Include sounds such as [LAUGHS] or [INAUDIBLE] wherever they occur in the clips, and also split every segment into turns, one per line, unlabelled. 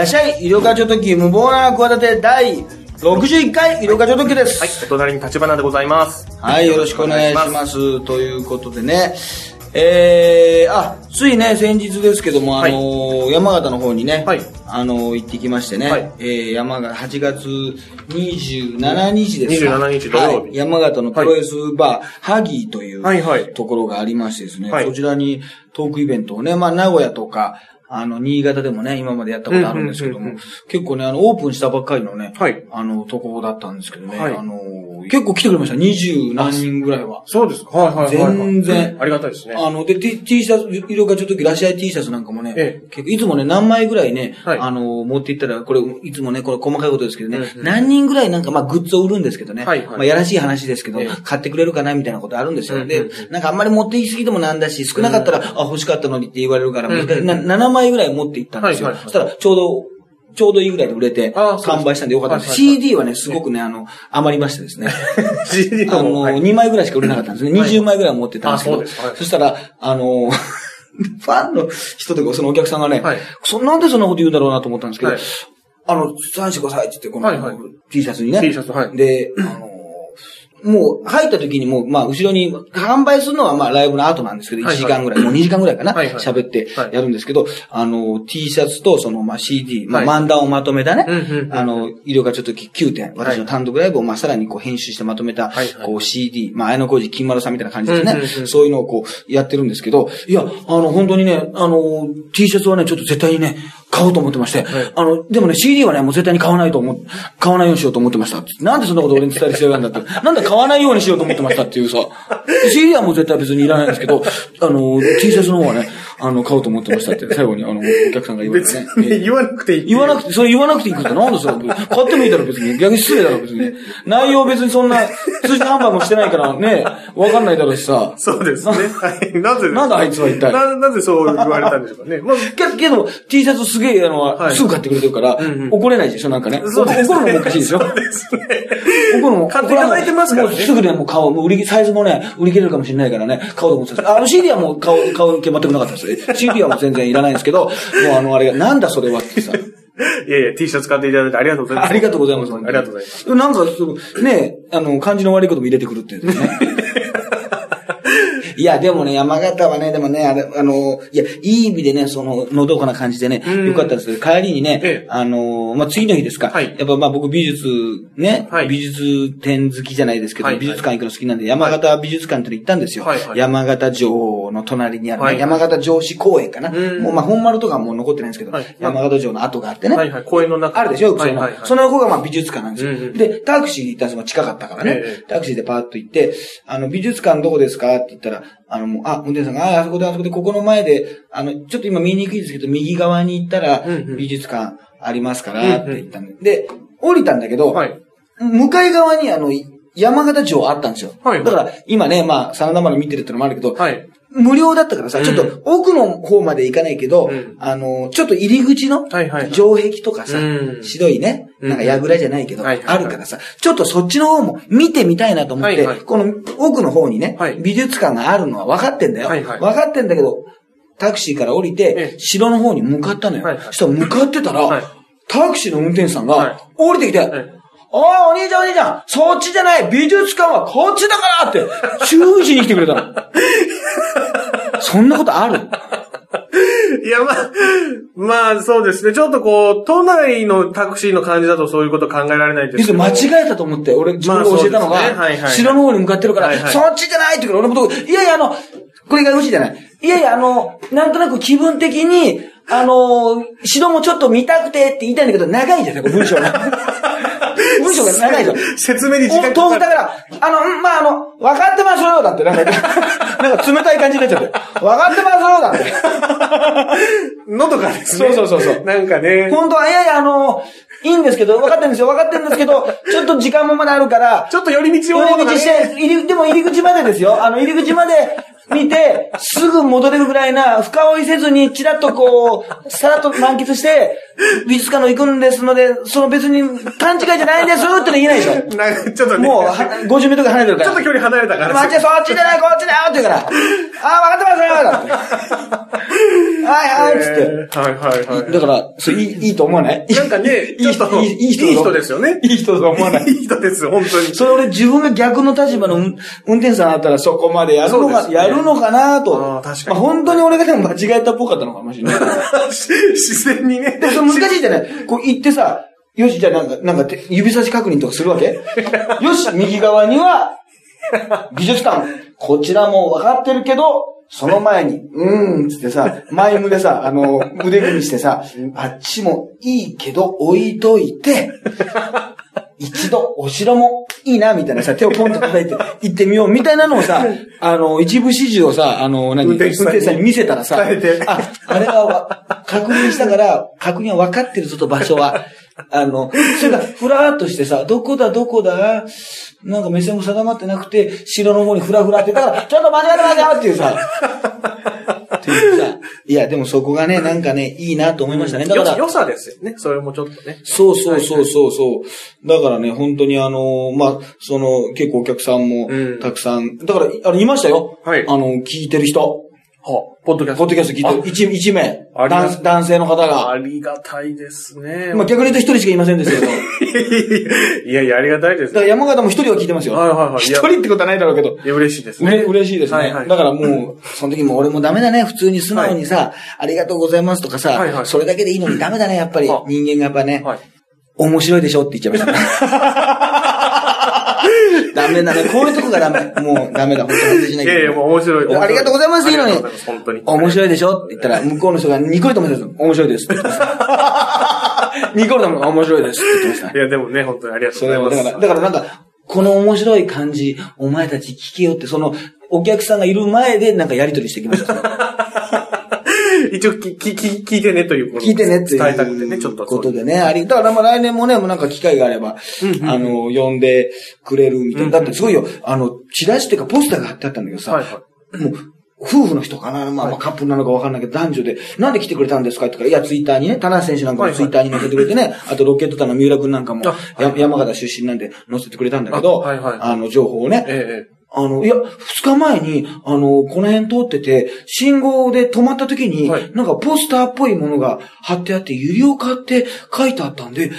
らっしゃい、医療課長時無謀な企て第61回医療課長時です。
はい、お隣に立花でございます。
はい、よろしくお願いします。ということでね、えー、あ、ついね、先日ですけども、あのー山形の方にね、
はい。
あのー行ってきましてね、
はい。
えー、山形、8月27日ですか。
27日土曜日。
はい、山形のプロレスバー、ハギーという
はいはい。
ところがありましてですね、
はい。
そちらにトークイベントをね、まあ、名古屋とか、あの、新潟でもね、今までやったことあるんですけども結構ね、あの、オープンしたばっかりのね、
はい。
あの、ところだったんですけどね、
はい。
あの、結構来てくれました。二十何人ぐらいは。
そうですか。はいはいはいはい。
全然
ありがたいですね。
あの、で、T, T シャツ、色がちょっとらっしゃい T シャツなんかもね、
え
結構いつもね、何枚ぐらいね、
はい
あの、持っていったら、これ、いつもね、これ細かいことですけどね、
うんうん
何人ぐらいなんか、まあ、グッズを売るんですけどね、
はいはい
まあ、やらしい話ですけど、
ええ
買ってくれるかなみたいなことあるんですよ。で、
うん
なんかあんまり持っていきすぎてもなんだし、少なかったら、あ、欲しかったのにって言われるから、
うんうん
難しいな7枚ぐらい持っていったんですよ。
はいはいはい
そしたら、ちょうど、ちょうどいいぐらいで売れて、完売したんでよかったです。CD はね、すごくね、あの、余りましてですね。[LAUGHS]
CD
あの、
の方はい。
2枚ぐらいしか売れなかったんですね。
はい。
20枚ぐらい持ってたんですけど。
あそうです。はい。
そしたら、あの、[LAUGHS] ファンの人とか、そのお客さんがね、
はい。
そなんでそんなこと言うんだろうなと思ったんですけど、
はい。
あの、サインしてくださいって言って、この、T シャツにね。
T シャツはい。
で、あの、もう入った時にもう、まあ、後ろに、販売するのはまあ、ライブの後なんですけど、1
はいはい。
時間ぐらい、もう2時間ぐらいかな、喋って
はい。
やるんですけど、あの、T シャツと、その、まあ、CD、まあ、
はい。
漫談をまとめたね、あの、医療がちょっと9点、私の単独ライブを、まあ、さらにこう、編集してまとめた、こう、CD、まあ、綾小路金丸さんみたいな感じですね、そういうのをこう、やってるんですけど、いや、あの、本当にね、あの、T シャツはね、ちょっと絶対にね、買おうと思ってまして、あの、でもね、CD はね、もう絶対に買わないと思う、買わないようにしようと思ってました。なんでそんなこと俺に伝える必要があるんだって。なんで買わないようにしようと思ってましたっていうさ。CD はもう絶対別にいらないんですけど、あの、T シャツの方はね、あの、買おうと思ってましたって、最後にあの、お客さんが言われて
別
ね。
に言わなくていい。
言わなくて、それ言わなくていいことなんでそれ。買ってもいいだろ、別に。逆に失礼だろ、別に。内容別にそんな、通じ販売もしてないからね、わかんないだろうしさ。
そうですね。はい。なぜ
なんだあいつは一体？
な、なぜそう言われたんでしょうかね。まあ、
けけど、T シャツすげえ、あの、
はい
すぐ買ってくれてるから、怒れないでしょ、なんかね。怒るのもおかしいでしょ。
そうですね。
怒るのも。
買っていただいてますか
もうすぐね、もう買おう。もう売り、サイズもね、売り切れるかもしれないからね、買おうと思ってた？あの CD はもう買う、買う気全くなかったですね。CD はもう全然いらないんですけど、[LAUGHS] もうあの、あれが、なんだそれはってさ。
いやいや、T シャツ買っていただいてありがとうございます。
ありがとうございます。
ありがとうございます。
す。なんか、ね、あの、感じの悪いことも入れてくるっていうね。[LAUGHS] いや、でもね、山形はね、でもね、あれ、あの、いや、いい意味でね、その、のどかな感じでね、
うん。
よかったです。けど、帰りにね、
ええ。
あの、まあ、次の日ですか、
はい。
やっぱまあ僕美術、ね、
はい。
美術展好きじゃないですけど、
はいはい。
美術館行くの好きなんで、山形美術館っての行ったんですよ。
はい。はい。
山形城の隣にあるね、
はい。はい
山形城址公園かな。
うん。
もうまあ本丸とかはもう残ってないんですけど、
はい。
山形城の跡があってね。
はいはい。公園の中。
あるでしょ、その、
はいはいはい。
その横がまあ美術館なんですよ。
うんうん。
で、タクシーで行ったんですよ。近かったからね。
ええ。
タクシーでパーッと行って、あの、美術館どこですかって言ったら、あの、あ、運転手さんが、あ、あそこで、あそこで、ここの前で、あの、ちょっと今見にくいですけど、右側に行ったら
うんうん、
美術館ありますから、っ
うんうん
て言ったんで。で、降りたんだけど、
はい。
向かい側にあの、山形城あったんですよ。
はい
だから、今ね、まあ、真田丸見てるってのもあるけど、
はい。
無料だったからさ、
うん。
ちょっと奥の方まで行かないけど、
うん。
あの、ちょっと入り口の
はいはいはい。
城壁とかさ、
うん。
白いね、
うん。
なんか櫓じゃないけど、
はいはいはい。
あるからさ、ちょっとそっちの方も見てみたいなと思って、
はいはい。
この奥の方にね、
はい。
美術館があるのは分かってんだよ。
はいはい。
分かってんだけど、タクシーから降りて
ええ、
城の方に向かったのよ。
はいはい。
そしたら向かってたら、
はい。
タクシーの運転手さん
はい。
が、降りてきて、
い
おい、お兄ちゃんお兄ちゃん、そっちじゃない美術館はこっちだからって、注意しに来てくれたの。[LAUGHS] そんなことある？
いや、まあ、まあ、そうですね。ちょっとこう、都内のタクシーの感じだとそういうこと考えられないんですけど。
間違えたと思って、俺自分が教えたの
まあそうですねはい
が、
はい
城の方に向かってるから、
はいはい
そっちじゃないって言うから、俺のこと、いやいや、あの、これがよしじゃない。いやいや、あの、なんとなく気分的に、あの、城もちょっと見たくてって言いたいんだけど、長いじゃん、文章が。文章が長いじゃん。
説明に時間
お豆腐だから、あの、うんまあ、あの、分かってますよ、だって。なんか、[LAUGHS] なんか冷たい感じになっちゃって。分かってますよ、だって。
喉がですね。
そうそうそうそう
なんかね。
本当は、いやいや、あの、いいんですけど、分かってるんですよ、分かってるんですけど、ちょっと時間もまだあるから、
ちょっと寄り道を、
寄り道して、入り、でも入り口までですよ。あの、入り口まで、見て、すぐ戻れるぐらいな、深追いせずに、ちらっとこう、さらっと満喫して、美術館の行くんですので、その別に勘違いじゃないんですっての言えないでしょ。[LAUGHS]
なちょっとね。
もう、は50メートル離れてるから。
ちょっと距離離れたから。
待って、そっちじゃない、こっちだよって言うから。ああ、分かってますよだってはいはい、つって。
えーはいはいはい。
だから、それいい、いいと思わない？
なんかね、
いい人だ
いい人ですよね。
いい人だと思わない？
いい人です、本当に。
それ俺自分が逆の立場の運運転手さんだったらそこまでやるのか、
そうですね
やるのかなと。
確かに
まあ本当に俺がでも間違えたっぽかったのかもしれない。[LAUGHS]
自然にね。
それ難しいじゃないこう行ってさ、よし、じゃあなんか、なんかて指差し確認とかするわけ？[LAUGHS] よし、右側には、美術館。こちらも分かってるけど、その前に、うーん、つってさ、前胸さ、あの、腕組みしてさ、あっちもいいけど置いといて、一度お城もいいな、みたいなさ、手をポンと叩いて行ってみよう、みたいなのをさ、[LAUGHS] あの、一部始終をさ、あの、何、
運転手さんに
見せたらさ、あ、あれはわ確認したから、確認は分かってるぞと場所は。[LAUGHS] あの、それがふらーっとしてさ、どこだどこだなんか目線も定まってなくて、城の方にふらふらって、だから、ちょっと間違えた間違えたっていうさ、いうさ、いや、でもそこがね、なんかね、いいなと思いましたね。だから、
よ良さですよね。それもちょっとね。
そうそうそうそうそう。だからね、本当にあの、まあ、その、結構お客さんも
うん
たくさん、だから、あの、いましたよ。
はい
あの、聞いてる人。
はポッドキャスト。
ポッドキャスト聞いてる。一一名男。男性の方が。
ありがたいですね。
まあ、逆に言うと一人しかいませんでしたけど。だ [LAUGHS]
いやいや、ありがたいです。
から山形も一人は聞いてますよ。
はいはいはい
一人ってことはないだろうけど。
いや、嬉しいですね。
ね、嬉しいですね。
はいはい
だからもう、その時も俺もダメだね。普通に素直にさ、ありがとうございますとかさ、
はいはい
それだけでいいのにダメだね、やっぱり。
は
人間がやっぱね、
はい。
面白いでしょって言っちゃいました。[LAUGHS] [LAUGHS] ダメだね。こういうとこがダメ。もうダメだ。本当にしないけど。
いやいや、もう面白い。
ありがとうございますいいのに
本当に。
面白いでしょ？って言ったら、向こうの人がニコリとも言ってた面白いです。ニコリとも面白いですって言ってました
い。や、でもね、本当にありがとうございます。
だから、だからなんか、この面白い感じ、お前たち聞けよって、その、お客さんがいる前でなんかやりとりしてきました。
一応き、き、き、聞いてねということ
聞いてねって
伝えたくてね、ちょっと。
ことでね。あり、だからまあ来年もね、もうなんか機会があれば、あの、呼んでくれるみたいな。だってすごいよ、あの、チラシっていうかポスターが貼ってあったんだけどさ、
はいはい。
もう、夫婦の人かな？まあ、まあカップルなのかわかんないけど、男女で、なんで来てくれたんですか？って言ったら、いや、ツイッターにね、田中選手なんかもツイッターに載せてくれてね、あとロケットタの三浦君なんかも山形出身なんで載せてくれたんだけど、
あはいはい。
あの、情報をね、
ええ、
あの、いや、二日前に、あの、この辺通ってて、信号で止まった時に、
はい
なんかポスターっぽいものが貼ってあって、ゆりおかって書いてあったんで、ええ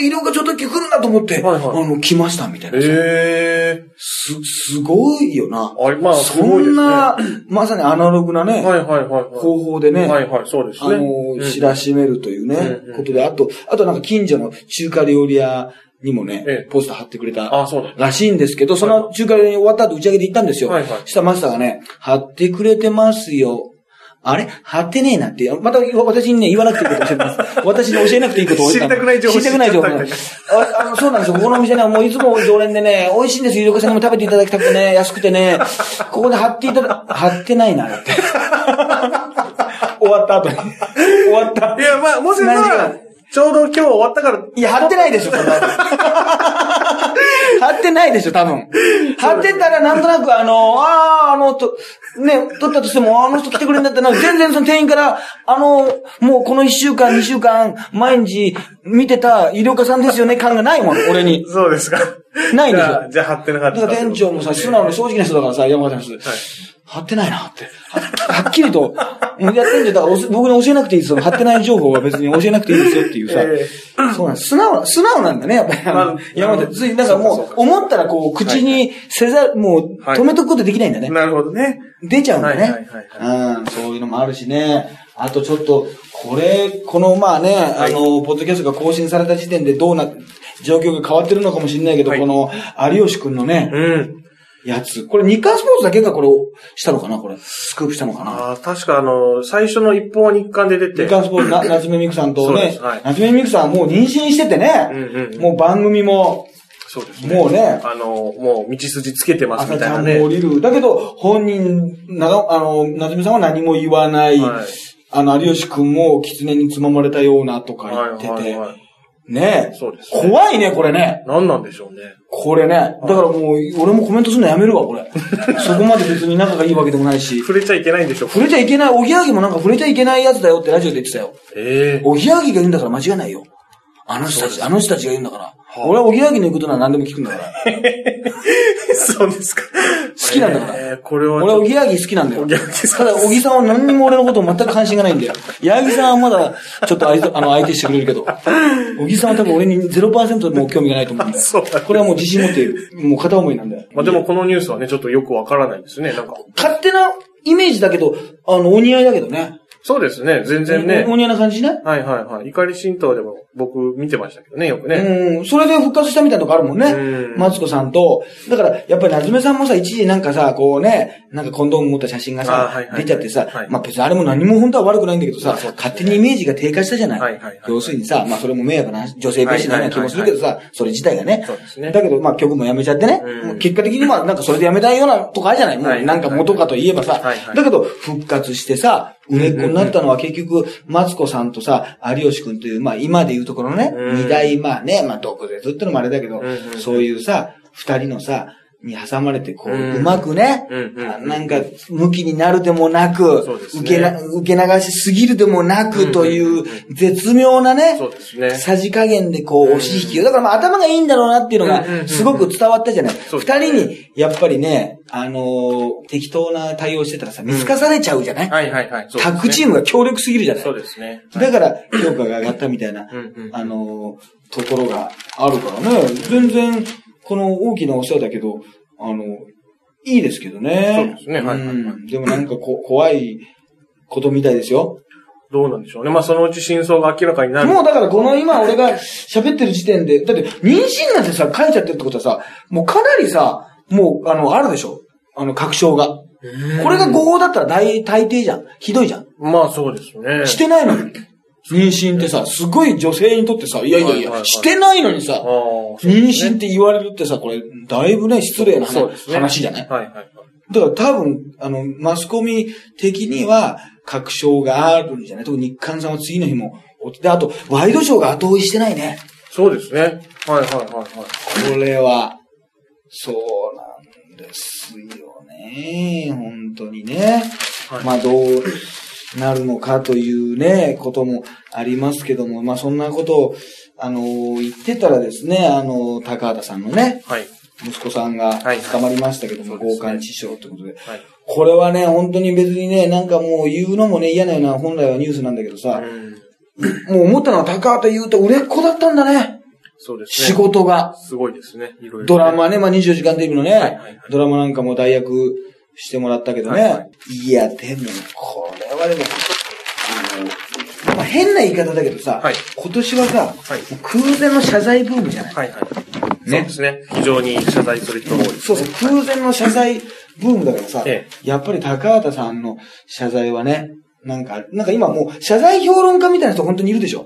ー、ゆりおかちょっと来るなと思って、
はいはい
あの、来ましたみたい
え
なさ。
え
す、すごいよな。
あまあす
そ
ごいですね
んな、まさにアナログなね、
はいはいはいはい。
方法でね、
はいはい、そうですね。
あの、知らしめるというね、
うんうん
ことで、あと、あとなんか近所の中華料理屋にもね、
ええ
ポスター貼ってくれた。らしいんですけど、その中華料理屋終わった後打ち上げで行ったんですよ。
はいはい
したらマスターがね、貼ってくれてますよ。あれ？貼ってねえなって。また私にね、言わなくていいことを教えてます。[LAUGHS] 私に教えなくていいことを
知りたくない情報
知りたくない情報そうなんですよ。ここのお店ね、もういつも常連でね、美味しいんですよ。ゆりこさんにも食べていただきたくてね、安くてね、ここで貼っていただ、貼ってないな、だって。[LAUGHS] 終わった後に。終わった。
いや、まあ、もしかしちょうど今日終わったから、
いや、貼ってないでしょ、そんなの [LAUGHS] 貼ってないでしょ、多分。貼ってたら、なんとなく、あの、ああ、あの、と、ね、取ったとしても、あの人来てくれるんだったら、全然その店員から、あの、もうこの一週間、二週間、毎日見てた医療家さんですよね、感がないもん、俺に。
そうですか。
ないんですよ
じゃあ、貼ってなかった。
だから店長もさ、素直に正直な人だからさ、山形の人。貼ってないなって。ははっきりと、もうやってんじゃん。だからお僕に教えなくていいですよ。貼ってない情報は別に教えなくていいですよっていうさ。
え
そうなんです。素直な、素直なんだね、やっぱり。
まあ
山形。つい、なんかもう、思ったらこう、口にせざ、もう、
はい
止めとくことできないんだね。
なるほどね。
出ちゃうんだ
はいはい
ね
はい。
うん、そういうのもあるしね。あとちょっと、これ、このまあね、あの、ポッドキャストが更新された時点でどうな、状況が変わってるのかもしれないけど、
はい
この、有吉くんのね、
うん。
やつ。これ日刊スポーツだけがこれをしたのかなこれ。スクープしたのかな
ああ、確かあの、最初の一本は日刊で出て。
日刊スポーツ、な夏目みくさんとね
はい、
夏目みくさんはもう妊娠しててね、
うんうんうん
もう番組も、
そうですね。
もうね
あの、もう道筋つけてますみたいなんね。
も降りる。だけど、本人、なあの、夏目さんは何も言わない。
はい
あの、有吉くんも狐につままれたようなとか言ってて、
はいはいはい。
ねえ。
そうですね
怖いね、これね。
何なんでしょうね。
これね。だからもう、俺もコメントするのやめるわ、これ。[LAUGHS] そこまで別に仲がいいわけでもないし。
触れちゃいけないんでしょ
触れちゃいけない、おぎやはぎもなんか触れちゃいけないやつだよってラジオで言ってたよ。
ええ
おぎやはぎが言うんだから間違いないよ。あの人たち、あの人たちが言うんだから。
あ
俺はおぎやはぎの言うことなら何でも聞くんだから。[LAUGHS]
そうですか。
好きなんだから。
ええこれは。
俺はおぎやはぎ好きなんだよ。
おぎやはぎさ
ただ、おぎさんは何にも俺のこと全く関心がないんだよ。矢作さんはまだ、ちょっと相手、[LAUGHS] あの、相手してくれるけど。おぎさんは多分俺に0%も興味がないと思うんだよ。
そうだ
これはもう自信持って、もう片思いなんだよ。
まあでもこのニュースはね、ちょっとよくわからないですね。なんか。
勝手なイメージだけど、あの、お似合いだけどね。
そうですね。全然ね
お。お似合いな感じね？
はいはいはい。怒り神道でも僕見てましたけどね、よくね。
うん、それで復活したみたいなとこあるもんね
うん。
マツコさんと。だから、やっぱり夏目さんもさ、一時なんかさ、こうね、なんかコンドーム持った写真が
あ
さ
はいは、い
出ちゃってさ
はい、
まあ別にあれも何も本当は悪くないんだけどさ勝手にイメージが低下したじゃない
はいはいはい
要するにさ、まあそれも迷惑な女性蔑視なような気もするけどさ、それ自体がね
そうですね。
だけど、まあ曲もやめちゃってね
うん。
結果的にまあなんかそれでやめたいようなとこあるじゃないも
はい
うなんか元かといえばさ
はいはい。
だけど、復活してさ、売れっ子になったのは結局、マツコさんとさ、有吉くんという、まあ今で言うところのね、
うん。
二大、まあね、まあ毒舌ってのもあれだけどそういうさ、二人のさ、に挟まれて、こう、
う
まくねなんか、向きになるでもなく受けな、受け流しすぎるでもな
うん
くという絶妙なね。さじ加減でこう、押し引きを。だからまあ頭がいいんだろうなっていうのが、すごく伝わったじゃない。二人に、やっぱりね、あのー適当な対応してたらさ、見透かされちゃうじゃない
はいはいはい。
タッグチームが強力すぎるじゃない
そうですね。
だから、評価が上がったみたいな、あのーところがあるからね。全然、この大きなお世話だけど、あの、いいですけどね。
そうですねはいはいはい
うんでもなんかこ怖いことみたいですよ。
どうなんでしょうね。まあそのうち真相が明らかになる。
もうだからこの今俺が喋ってる時点で、だって妊娠なんてさ、書いちゃってるってことはさ、もうかなりさ、もう、あの、あるでしょあの、確証が。これが合法だったら大、大抵じゃん。ひどいじゃん。
まあそうですね。
してないのに。妊娠ってさ、すごい女性にとってさ、いやいやいや、してないのにさ妊娠って言われるってさ、これ、だいぶね、失礼な話
そうですね。
話じゃない？
はいはいはい。
だから多分、あの、マスコミ的には、確証があるんじゃない？特に日刊さんは次の日も、で、あと、ワイドショーが後追いしてないね。
そうですね。はいはいはいはい。
これは、そうなんですよね。本当にね。
はい
まあ、どうなるのかというね、こともありますけども、まあ、そんなことを、あの、言ってたらですね、あの、高畑さんのね、
はい。
息子さんが
はい
捕まりましたけども、強姦致傷ということで。
はい。
これはね、本当に別にね、なんかもう言うのもね、嫌なような本来はニュースなんだけどさ、
うん。
もう思ったのは高畑言うと売れっ子だったんだね。
そうですね。
仕事が。
すごいですね。いろいろね。
ドラマね、まあ24時間テレビのね、
はいはいはい
ドラマなんかも代役してもらったけどね。
はいはい
いや、でも、これはでも、あの、まあ変な言い方だけどさ、
はい。
今年はさ、
はい。
空前の謝罪ブームじゃない、
はいはい。そう
ね
ですね。非常に謝罪する人が多いね。
そうそう、空前の謝罪ブームだからさ、
え
やっぱり高畑さんの謝罪はね、なんか、なんか今もう謝罪評論家みたいな人本当にいるでしょ？
い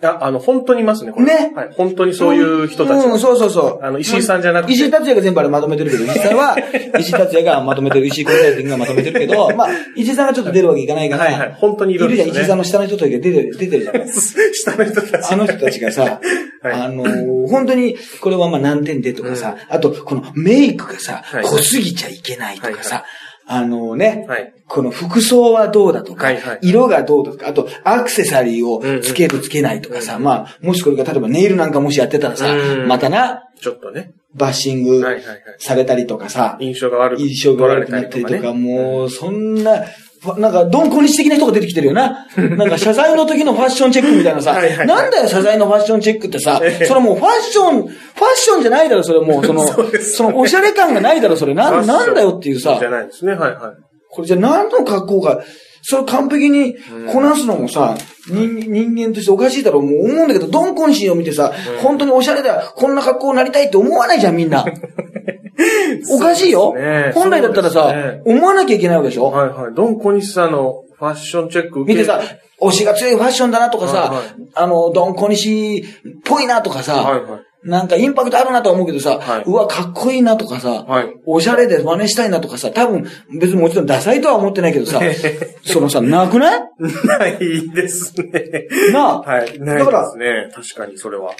や、あの、本当にいますね、これ。
ね
はい。本当にそういう人たち。
うん、そうそうそう。
あの石井さんじゃなくて
石井達也が全部あれまとめてるけど、石井さんは、[LAUGHS] 石井達也がまとめてる、石井コンサルティングがまとめてるけど、[LAUGHS] まあ、石井さんがちょっと出るわけいかないから、
はいはい本当にいるん
いるじゃん、
ですよね
石井さんの下の人とか出てる、出てるじゃん。
下の人たち。
あの人たちがさ、[LAUGHS]
はい
あのー本当に、これはまあ何点でとかさ、あと、このメイクがさ、
はい
濃すぎちゃいけないとか
はいは
さ、あのね、
はい。
この服装はどうだとか、
はいはい。
色がどうだとか、あとアクセサリーをつけるつけないとかさ、まあ、もしこれが例えばネイルなんかもしやってたらさ、
うん
またな、
ちょっとね。
バッシング
はいはいはい。
されたりとかさ、
印象が悪く
印象が悪くなったりとか、
取られたり
もう、そんな、わなんか、ドンコニシ的な人が出てきてるよな。[LAUGHS] なんか、謝罪の時のファッションチェックみたいなさ、
はいはいはい。
なんだよ、謝罪のファッションチェックってさ、それもうファッション、ファッションじゃないだろ、それもう、[LAUGHS] その、
そうです。
その、おしゃれ感がないだろ、それ。なん、なんだよっていうさ。
じ、ゃないですね。はいはい。
これじゃあ何の格好が、それ完璧にこなすのもさ、人人間としておかしいだろう、もう思うんだけど、ドンコンシーを見てさ、本当におしゃれだ、こんな格好になりたいって思わないじゃん、みんな。[LAUGHS] おかしいよ。
ね
本来だったらさ、
ね
思わなきゃいけないわけでしょ、
はいはい。ドン小西さんのファッションチェック
見てさ、推しが強いファッションだなとかさ、
はいはい
あの、ドンコニシっぽいなとかさ、
はいはい。
なんかインパクトあるなとは思うけどさ、
はいう
わ、かっこいいなとかさ、
はい
おしゃれで真似したいなとかさ、多分別にもちろんダサいとは思ってないけどさ、そのさ、なくない？
ないですね。
なあ
はい。ない
だから
ですね。確かに、それは。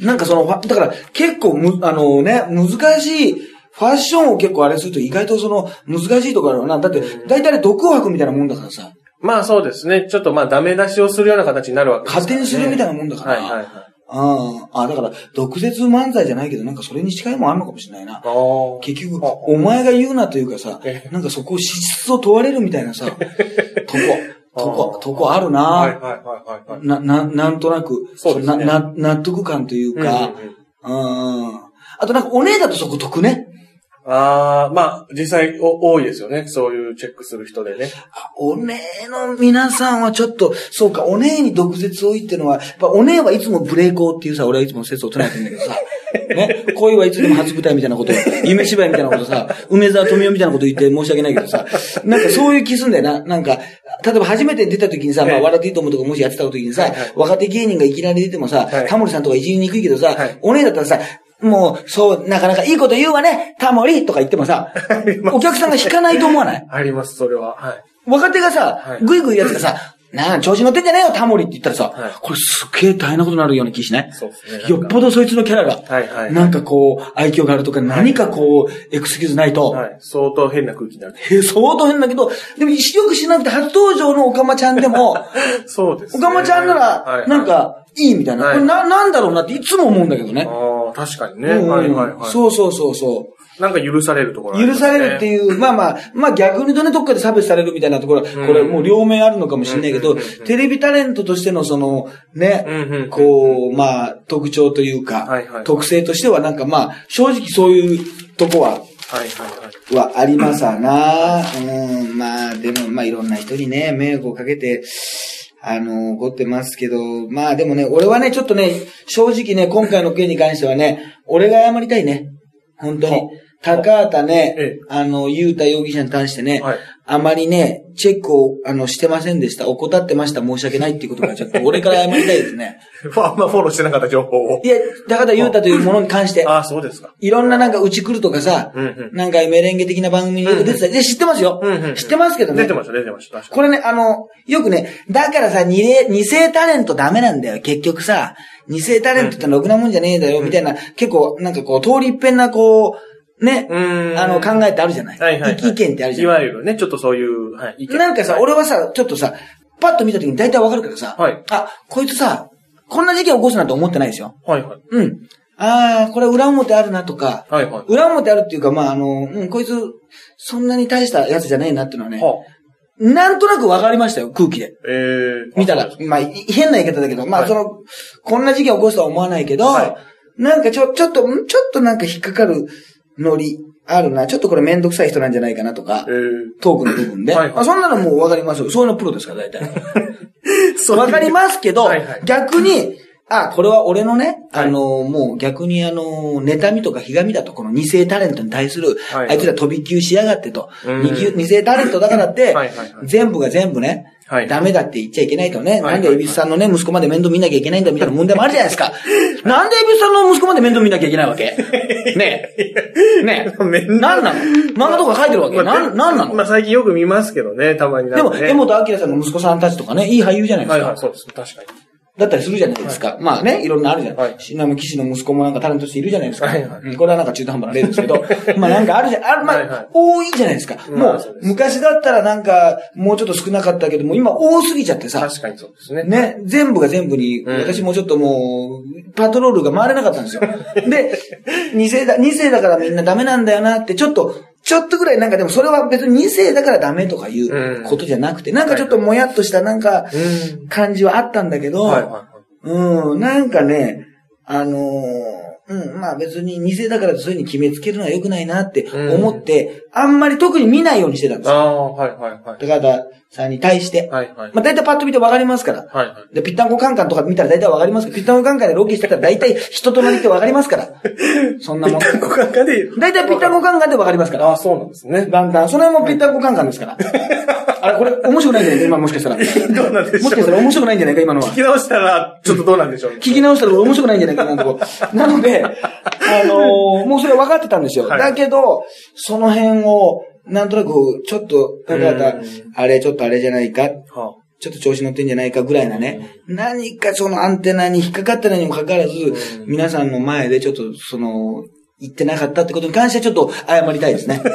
なんかその、だから結構む、あのね、難しい、ファッションを結構あれすると意外とその難しいところあるな。だって、大体毒を吐くみたいなもんだからさ、
まあそうですね。ちょっとまあダメ出しをするような形になるわけですね。
勝手にするみたいなもんだから。
はいはいはい。
ああ、あだから、毒舌漫才じゃないけど、なんかそれに近いもんあるのかもしれないな。結局
あ、
お前が言うなというかさ
え、
なんかそこを資質を問われるみたいなさ、[LAUGHS] とこ、とことこあるな、
はいはいはいはいはい。
な、な、なんとなく、
ね
な、な、納得感というか、
うんうんうん
うん。あとなんかお姉だとそこ得ね。
ああ、まあ、実際お多いですよね。そういうチェックする人でね。
あお姉の皆さんはちょっと、そうか、お姉に毒舌多いってのは、やっぱお姉はいつもブレイコーっていうさ、俺はいつも説を唱えてるんだけどさ、[LAUGHS] ね、恋はいつでも初舞台みたいなこと、夢芝居みたいなことさ、梅沢富美男みたいなこと言って申し訳ないけどさ、なんかそういう気すんだよな。なんか、例えば初めて出た時にさ、まあ、
はい
笑っていいと思うとかもしやってた時にさ、
はいはい。
若手芸人がいきなり出てもさ、
はい。
タモリさんとかいじりにくいけどさ、
はい。
お姉だったらさ、もう、そう、なかなかいいこと言うわね、タモリ。とか言ってもさ、お客さんが引かないと思わない？
あります、それは。はい。
若手がさ
は、い。
ぐいぐいやつがさ、なあ、調子乗ってんじゃねえよ、タモリって言ったらさ、
はい。
これすっげえ大変なことになるような気しない？
そうですね。
よっぽどそいつのキャラが、
はいはい。はい
なんかこう、愛嬌があるとか、何かこう、エクスキューズないと、
はい。相当変な空気になる。
へ相当変だけど、でも、よくしなくて初登場のオカマちゃんでも、[LAUGHS]
そうです
オカマちゃんなら、なん、か、いいみたいな。
はい
これな、なんだろうなっていつも思うんだけどね。
ああ、確かにね。
うん
はいはいはい。
そうそうそうそう。
なんか許されるところね
許されるっていう、まあまあ、まあ逆に言うとね、どっかで差別されるみたいなところは、これもう両面あるのかもしれないけどテレビタレントとしてのその、ね
うんうんうん、
こう、まあ、特徴というか
はいはいは、い
特性としてはなんかまあ、正直そういうとこは、
はいはいはい。
はありますわな。うん、まあ、でも、まあいろんな人にね、迷惑をかけて、あの、怒ってますけど、まあでもね、俺はね、ちょっとね、正直ね、今回の件に関してはね、俺が謝りたいね。本当に。高畑ね
ええ、
あの、ゆうた容疑者に対してね、
はい
あまりね、チェックを、あの、してませんでした。怠ってました。申し訳ないっていうことが、ちょっと [LAUGHS] 俺から謝りたいですね。[LAUGHS]
あんまフォローしてなかった情報を
い。や、高畑ゆうたというものに関して、
あ [LAUGHS] あ、そうですか。
いろんななんかうち来るとかさ、
うんうん
なんかメレンゲ的な番組によく出てた。で、知ってますよ、
うんうんうん
知ってますけどね。
出てました、出てました。
これね、あの、よくね、だからさ、二世タレントダメなんだよ。結局さ、二世タレントってろくなもんじゃねえだよ、みたいな、結構、なんかこう、通り一遍な、こう、ね、あの、考えってあるじゃない。
に。はいはいはい。
意見ってあるじ
い
ゃない。
わゆるね、ちょっとそういう、はい、意見。
なんかさ、俺はさ、ちょっとさ、パッと見た時に大体わかるからさ、
はい
あ、こいつさ、こんな事件起こすなんて思ってないですよ。
はいはい。
うん。あー、これ裏表あるなとか、
はいはい。
裏表あるっていうか、まあ、あの、うん、こいつ、そんなに大したやつじゃねえなっていうのはね、
は
なんとなくわかりましたよ、空気で。
えー。
見たらまあ、い変な言い方だけど、まあ、
はい
その、こんな事件起こすとは思わないけど、
は
なんかちょ、ちょっと、ん？ちょっとなんか引っかかるノリあるな。ちょっとこれめんどくさい人なんじゃないかなとか
す、えー。
トークの部分で。
はい
まあ、そんなのもうわかりますよ。そういうのプロですから、大体。
そ [LAUGHS] う
わかりますけど、
はいはい
逆に、あ、これは俺のね、
はい
あの、もう逆にあの、妬みとかひがみだと、この二世タレントに対する、
はい
あいつら飛び級しやがってと、
うん
二世タレントだからって、
はいはいはい
全部が全部ね、
はい
ダメだって言っちゃいけないとね、
はい
なんでエビスさんのね、息子まで面倒見なきゃいけないんだみたいな問題もあるじゃないですか。[LAUGHS] なんでエビスさんの息子まで面倒見なきゃいけないわけ？[LAUGHS] ねえ。ねえ。
面
なんなの？漫画とか書いてるわけ、
まあ
なん、なんなの、
まあ最近よく見ますけどね、たまにな
でも。江本明さんの息子さんたちとかね、いい俳優じゃないですか。
はいはい、そうです。確かに。
だったりするじゃないですか。まあね、いろんなあるじゃない。
はい
シナム騎士の息子もなんかタレントとしているじゃないですか。
はいはい
うんこれはなんか中途半端な例ですけど、[LAUGHS] まあなんかあるじゃん。ある、まあ、
はいはい
多いじゃないですか。もう昔だったらなんか、もうちょっと少なかったけども、今多すぎちゃってさ、
確かにそうですね。
ね、全部が全部に、
うん
私もちょっともう、パトロールが回れなかったんですよ。で、[LAUGHS] 二世だ、二世だからみんなダメなんだよなって、ちょっと、ちょっとぐらいなんかでもそれは別に二世だからダメとかいうことじゃなくて、なんかちょっともやっとしたなんか
うん。
感じはあったんだけど。うん、なんかね、あのーうん、まあ別に偽だからとそういうふうに決めつけるのは良くないなって思って、あんまり特に見ないようにしてたんですよ。
ああ、はいはいはい。
高田さんに対して。
はいはい。
まあ大体パッと見てわかりますから。
はいはい。
で、ぴったんこカンカンとか見たら大体わかりますけど、ぴったんこカンカンでロケしてたら大体人となりってわかりますから。[LAUGHS] そんなもん。
股間がで、
大体ぴったんこカンカンでわかりますから。
ああ、そうなんですね。
だんだん。それはもうぴったんこカンカンですから。[LAUGHS] あれ、これ面白くないんじゃないか今もしかしたら。もし
どうなんでしょう
かしたら面白くないんじゃないか今のは
聞。き直したら、ちょっとどうなんでしょう。
聞き直したら面白くないんじゃないかなとこ。[LAUGHS] なので、あのーもうそれ分かってたんですよ。
はい
だけど、その辺を、なんとなく、ちょっと、高々
うん、
あれ、ちょっとあれじゃないか。
は
ちょっと調子乗ってんじゃないかぐらいなね、何かそのアンテナに引っかかったのにもかかわらず、
うん
皆さんの前でちょっと、その、言ってなかったってことに関してはちょっと謝りたいですね。[LAUGHS]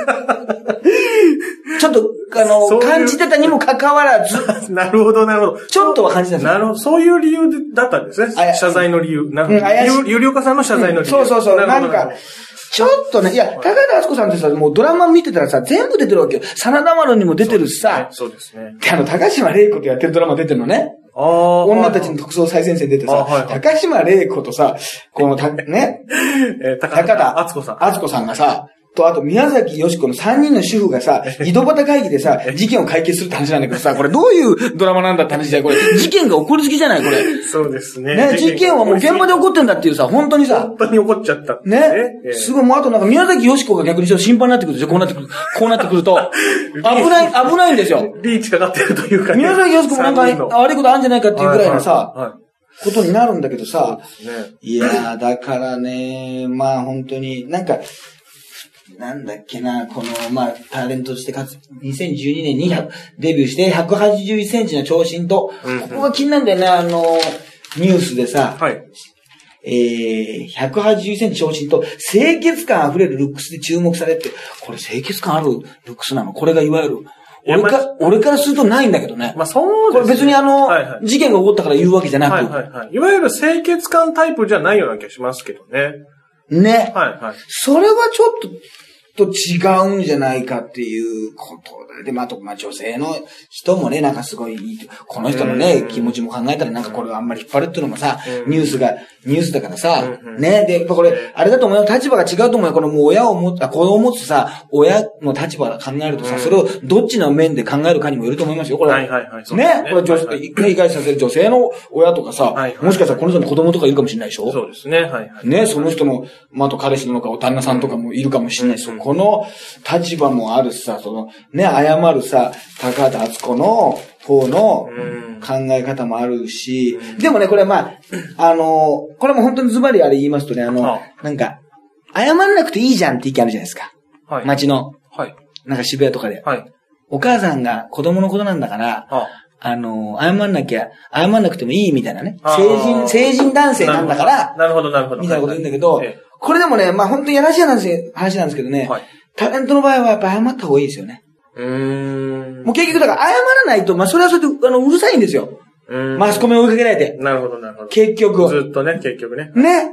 ちょっと、あの、感じてたにもかかわらず、
あ [LAUGHS] なるほど、なるほど。
ちょっとは感じたんですよ。
なるほど。そういう理由だったんですね。謝罪の理由。な
ん怪しい
有有料化さんの謝罪の理由。
そうそうそう。なんか、ちょっとね、いや、高田敦子さんってさ、もうドラマ見てたらさ、全部出てるわけよ。真田丸にも出てるしさ、
そうですね。
であの、高島玲子とやってるドラマ出てるのね。
ああ。
女たちの特捜最前線出てさ、高島玲子とさ、このた、ね、[LAUGHS]
えー、高田敦子さん。
敦子さんがさ、と、あと、宮崎よしこの3人の主婦がさ、[LAUGHS] 井戸端会議でさ、[LAUGHS] 事件を解決するって話なんだけどさ、これどういうドラマなんだって話だよ、これ。[LAUGHS] 事件が起こりすぎじゃない、これ。
そうですね。
ね、事件はもう現場で起こってんだっていうさ、本当にさ
本、当に怒っちゃったって
ね、
えー
すごい、もうあとなんか宮崎よしこが逆にちょっと心配になってくるでしょ、こうなってくる、こうなってくると。危ない、危ないんですよ。
リーチかかってるというかね。
宮崎よしこもなんか悪いことあるんじゃないかっていうぐらいのさ、
はいはいはい
ことになるんだけどさ、
そうですね。
いやー、だからね、まあ本当に、なんか、なんだっけな、この、まあ、タレントとしてかつ、2012年に100デビューして、181センチの長身と、
うん
ここが気になるんだよね、あの、ニュースでさ、
はい。
えー、181センチ長身と、清潔感溢れるルックスで注目されて、これ清潔感あるルックスなの？これがいわゆる、
いやま
俺か、俺からするとないんだけどね。
まあそう
これ
ですね。
別にあの、
はいはい。
事件が起こったから言うわけじゃなく、
はいはいはい。いわゆる清潔感タイプじゃないような気がしますけどね。
ね。
はいはい。
それはちょっと、と違うんじゃないかっていうことだ。で、まあ、あと、まあ、女性の人もね、なんかすごいいい、この人のね
う、ん。
気持ちも考えたらなんかこれをあんまり引っ張るっていうのもさ、
うん。
ニュースが、ニュースだからさね、で、やっぱこれ、あれだと思うよ、立場が違うと思うよ。このもう親を持つ、あ、子供を持つさ、親の立場から考えるとさ、
うん。
それをどっちの面で考えるかにもよると思いますよ、これ。
はいはいはい。ね。
ね、これ女
はいはい。
性、理解させる女性の親とかさもしかしたらこの人の子供とかいるかもしれないでしょ。
そうですね。はいはい。
ね、その人の、まあ、あと彼氏なのか、旦那さんとかもいるかもしれないし、この立場もあるしさ、その、ね、謝るさ、高畑敦子の方の
うん
考え方もあるし、でもね、これまあ、あのこれも本当にズバリあれ言いますとね、あの
は、
なんか、謝んなくていいじゃんって意見あるじゃないですか。
はい。
街の、
はい。
なんか渋谷とかで。
はい。
お母さんが子供のことなんだから、
あ
あの謝んなきゃ、謝んなくてもいいみたいなね。成人、成人男性なんだから、
なるほど、なるほど。
みたいなこと言うんだけど
え、
これでもね、まあ本当にやらしい話話なんですけどね、
はい
タレントの場合はやっぱ謝った方がいいですよね。
えうーん。
もう結局だから謝らないと、まあそれはそれで、あの、うるさいんですよ。
うーん
マスコミを追いかけられて。
なるほど、なるほど。
結局。
ずっとね、結局ね。
ね。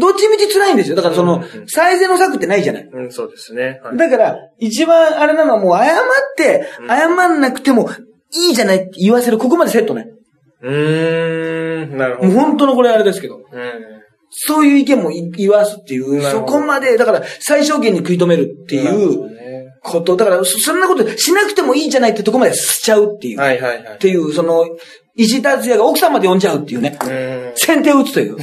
どっちみち辛いんですよ。だからその最善の策ってないじゃない。
うん、そうですね。はい。
だから、一番あれなのはもう謝って、謝んなくてもいいじゃないって言わせる、ここまでセットね。
うーん、なるほ
もう
ど。
本当のこれあれですけど。
うん。
そういう意見もい言わすっていう、そこまで、だから最小限に食い止めるっていうこと、だからそそんなことしなくてもいいじゃないってとこまでしちゃうっていう。
はいはいはい
っ。ていう、その、石達也が奥さんまで呼んじゃうっていうね。
うん。
先手を打つという。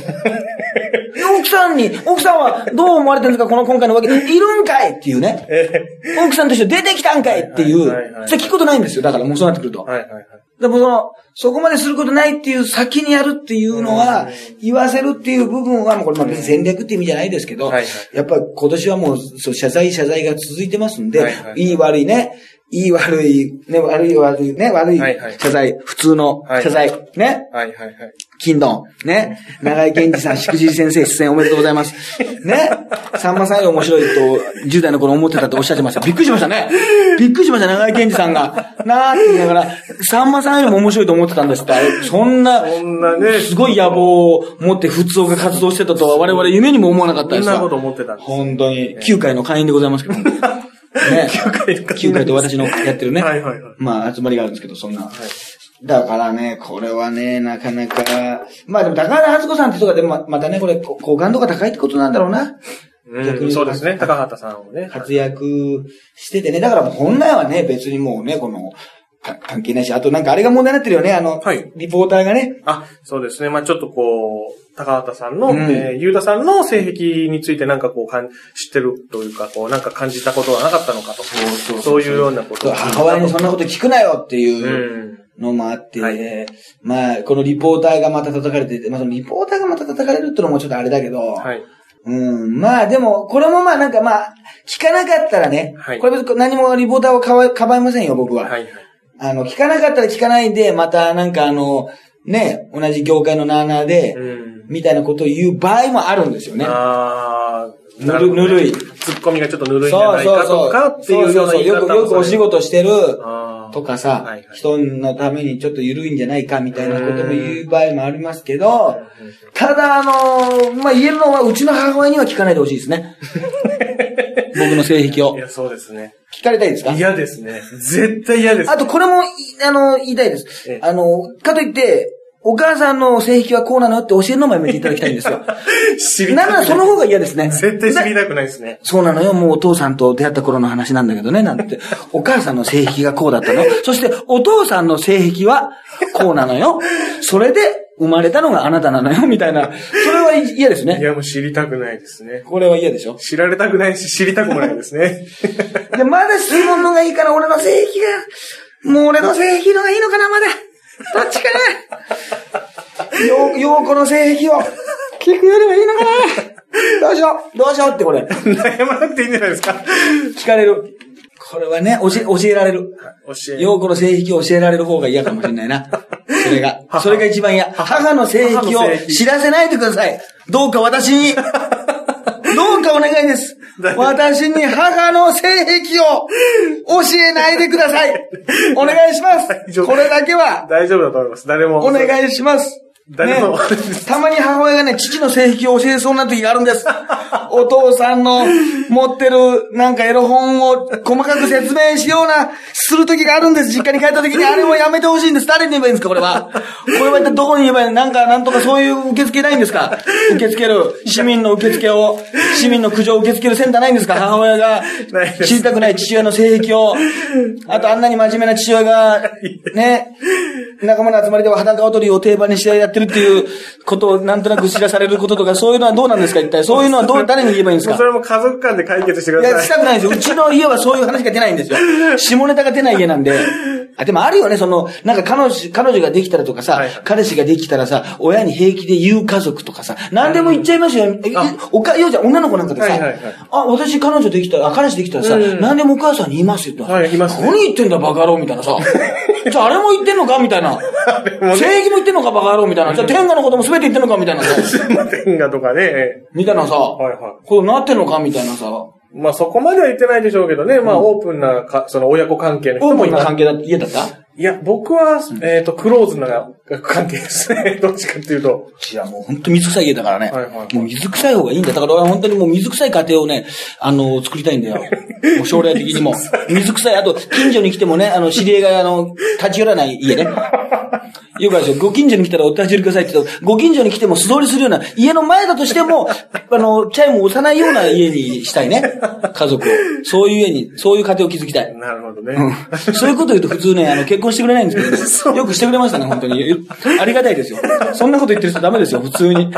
奥さんに、奥さんはどう思われてるんですか？この今回のわけ。いるんかい？っていうね。奥さんとして出てきたんかいっていう。それ聞くことないんですよ。だからもうそうなってくると。
はいはいはい。
でもその、そこまですることないっていう先にやるっていうのは、言わせるっていう部分は、もうこれまあ別に戦略って意味じゃないですけど、やっぱ今年はもう、そう、謝罪謝罪が続いてますんで、
はいはい
悪いね、いい悪い、ね、悪い悪い、ね、悪い謝罪、普通の謝罪、ね、
はいはいはい。
金ドン、ね、長井健二さん、しくじり先生出演おめでとうございます。ね、さんまさんより面白いと、10代の頃思ってたっておっしゃってました。びっくりしましたね。びっくりしました、長井健二さんが。なーって言いながら、さんまさんよりも面白いと思ってたんですって。そんな、
そんなね、
すごい野望を持って普通が活動してたとは我々夢にも思わなかったですわ
そんなこと思ってたんです。
本当に、9回の会員でございますけど。ね。[LAUGHS]
9回の会員
9回と私のやってるね。
はいはいはい
まあ、集まりがあるんですけど、そんな。だからね、これはね、なかなか、まあでも高原敦子さんって人がでもままたね、これ、こ好感度が高いってことなんだろうな。
うん、そうですね。高畑さんをね。
活躍しててね。だからもう本来はね、別にもうね、この、か関係ないし、あとなんかあれが問題になってるよね、あの、
はい
リポーターがね。
あ、そうですね。まあちょっとこう、高畑さんの、
うん
えー、ゆうたさんの性癖についてなんかこうかん、知ってるというか、こう、なんか感じたことはなかったのかと。
そう
そういうようなことを
母親にそんなこと聞くなよっていうう。
ん。
のもあって、
はい
まあ、このリポーターがまた叩かれてて、まあそのリポーターがまた叩かれるってのもちょっとあれだけど、
はい。
うん、まあでも、これもまあなんかまあ、聞かなかったらね、
はい
これ別に何もリポーターをかばかばいませんよ、僕は。
はいはい。
あの、聞かなかったら聞かないで、またなんかあの、ね、同じ業界のナーナーで、
うん。
みたいなことを言う場合もあるんですよね。
あー
ぬるぬるい
ツッコミがちょっとぬるいんじゃない。かとかっていうような
そうそうそうよく、よくお仕事してるとかさ、
はいはい
人のためにちょっと緩いんじゃないかみたいなことも言う場合もありますけど、ただあのまあ、言えるのはうちの母親には聞かないでほしいですね。[LAUGHS] 僕の性癖を
い。や、そうですね。
聞かれたいですか？
嫌ですね。絶対嫌です。
あと、これも、いあの、言いたいです
ええ。
あの、かといって、お母さんの性癖はこうなの？って教えるのもやめていただきたいんですよ。[LAUGHS]
知りたくない
ならその方が嫌ですね。
絶対知りたくないですね。
そうなのよ。もうお父さんと出会った頃の話なんだけどね、なんて。[LAUGHS] お母さんの性癖がこうだったの。そして、お父さんの性癖はこうなのよ。それで生まれたのがあなたなのよ、みたいな。それは嫌ですね。
いや、もう知りたくないですね。
これは嫌でしょ？
知られたくないし、知りたくもないですね。[LAUGHS]
で、まだ質問のがいいから、俺の性癖が、もう俺の性癖のがいいのかな、まだ。[LAUGHS] どっちかな？[LAUGHS] よう、ようこの性癖を聞くよりはいいのかな？どうしよう、どうしようってこれ。
悩まなくていいんじゃないですか。
聞かれる。これはね、教え、教えられる。
教え。
ようこの性癖を教えられる方が嫌かもしれないな。それが。それが一番嫌。母の性癖を知らせないでください。どうか私に。どうかお願いです私に母の性癖を教えないでください。お願いします。これだけは
大丈夫だと思います。誰も。
お願いします。
誰も
ねたまに母親がね、父の性癖を教えそうな時があるんです。お父さんの持ってるなんかエロ本を細かく説明しような、する時があるんです。実家に帰った時にあれもやめてほしいんです。誰に言えばいいんですか、これは。これは一体どこに言えばいいの？なんか、なんとかそういう受付ないんですか？受け付ける、市民の受付を、市民の苦情を受け付けるセンターないんですか？母親が知りたくない父親の性癖を、あとあんなに真面目な父親が、ね、仲間の集まりでは裸踊りを定番にしてやってるっていうことをなんとなく知らされることとか、そういうのはどうなんですか？一体。そういうのはどう、誰に言えばいいんですか？
それも家族間で解決してく
いや、
ださい。
したくないんですよ。うちの家はそういう話が出ないんですよ。下ネタが出ない家なんで。あ、でもあるよね、その、なんか彼女、彼女ができたらとかさ、
はいはい
彼氏ができたらさ、親に平気で言う家族とかさ、何でも言っちゃいますよ。えおか、ようじゃん、女の子なんかでさ、
はいはいはい
あ、私彼女できたら、あ彼氏できたらさ、
うん
何でもお母さんに言いますよって。
はい言いますね
何言ってんだ、バカ野郎みたいなさ。[LAUGHS] じゃああれも言ってんのかみたいな。正義も言ってんのか、バカ野郎みたいな。じゃあ天下のことも全て言ってんのかみたいなさ。[LAUGHS]
天下とかね。
みたいなさ、
はいはい。
こうなってんのかみたいなさ。
まあそこまでは言ってないでしょうけどね。まあオープンなか、その親子関係の人
オー
もいます。
プンな関係だ、家だった
いや、僕は、えっと、クローズな関係ですね。[LAUGHS] どっちかっていうと。
いや、もう本当水臭い家だからね。
はいはい
もう水臭い方がいいんだよ。だから俺は本当にもう水臭い家庭をね、あの、作りたいんだよ。[LAUGHS] もう将来的にも。水臭い。あと、近所に来てもね、あの、知り合いが、あの、立ち寄らない家ね。よくあるでしょ。ご近所に来たらお立ち寄りくださいって言うと、ご近所に来ても素通りするような、家の前だとしても、[LAUGHS] あの、チャイムを押さないような家にしたいね。家族を。そういう家に、そういう家庭を築きたい。
なるほどね。
うんそういうこと言うと普通ね、あの、結婚してくれないんですけど、ね、よくしてくれましたね、本当に。ありがたいですよ。そんなこと言ってる人ダメですよ、普通に。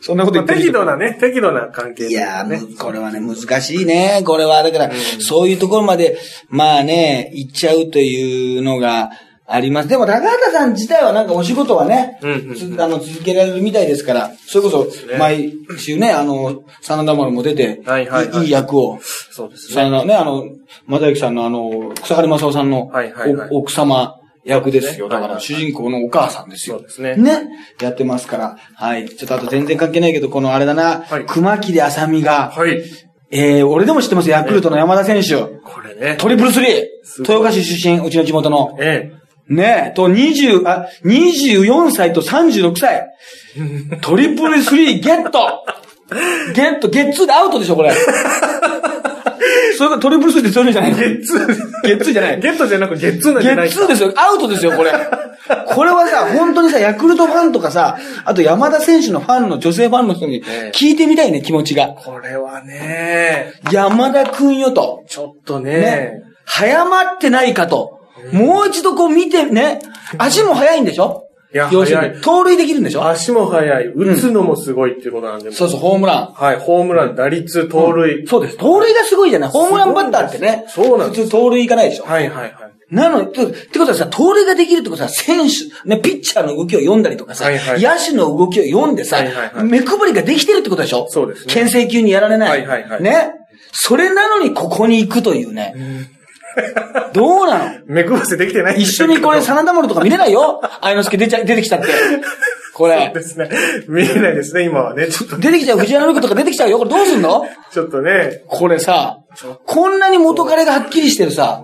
そんなこと
まあ
言ってる人。
適度なね、適度な関係
いやこれはね、難しいね。これは、だから、そういうところまで、まあね、行っちゃうというのが、あります。でも、高畑さん自体はなんかお仕事はね、
うんうんうん
つあの続けられるみたいですから、それこそ、毎週ね、あの、真田丸も出て、
はいはいはい
いい役を、
そうですね。
ね、あの、又之さんのあの、草刈正雄さんの、
はいはいはい
お奥様役ですよ。だから、主人公のお母さんですよ。
そうですね
ね。やってますから。はい。ちょっとあと全然関係ないけど、このあれだな、
はい
熊切あさみが、
はい。
えー、俺でも知ってますよヤクルトの山田選手。
これね。
トリプルスリー豊岡市出身、うちの地元の。
え
ねえ、と、20、あ、24歳と36歳。トリプルスリーゲットゲット、ゲッツーでアウトでしょ、これ。それがトリプルスリーってそういうんじゃない。
ゲッツー。
ゲッツーじゃない。
ゲットじゃなくゲッツーなんじ
ゲ
ゃない
ッツーですよ。アウトですよ、これ。これはさ、本当にさ、ヤクルトファンとかさ、あと山田選手のファンの女性ファンの人に
ええ
聞いてみたいね、気持ちが。
これはね、
山田くんよと。
ちょっと
ね
ね、。
早まってないかと。もう一度こう見てね、足も速いんでしょ？
いや
要するに、盗塁できるんでしょ？
足も速い。打つのもすごいっていうことなんで。
そうそう、ホームラン。
はい、ホームラン、打率、盗塁。
そうです。盗塁がすごいじゃない？ホームランバッターってね。
そうなんです
普通盗塁いかないでしょ？
はいはいはい。
なのに、ってことはさ、盗塁ができるってことはさ、選手、ね、ピッチャーの動きを読んだりとかさ、
はいはい
野手の動きを読んでさ、
はいはいはい
目配りができてるってことでしょ？
そうですね
牽制球にやられない。
はいはいはい
ね？それなのにここに行くというね。[LAUGHS] どうなの？
目配せできてない
一緒にこれ、真田丸とか見れないよ愛之助出ちゃ、出てきちゃって。これ
そう。ですね。見えないですね、今はね。ちょっと、
出てきちゃう藤原紀子とか出てきちゃうよ。これどうすんの？
ちょっとね。
これさ、こんなに元彼がはっきりしてるさ、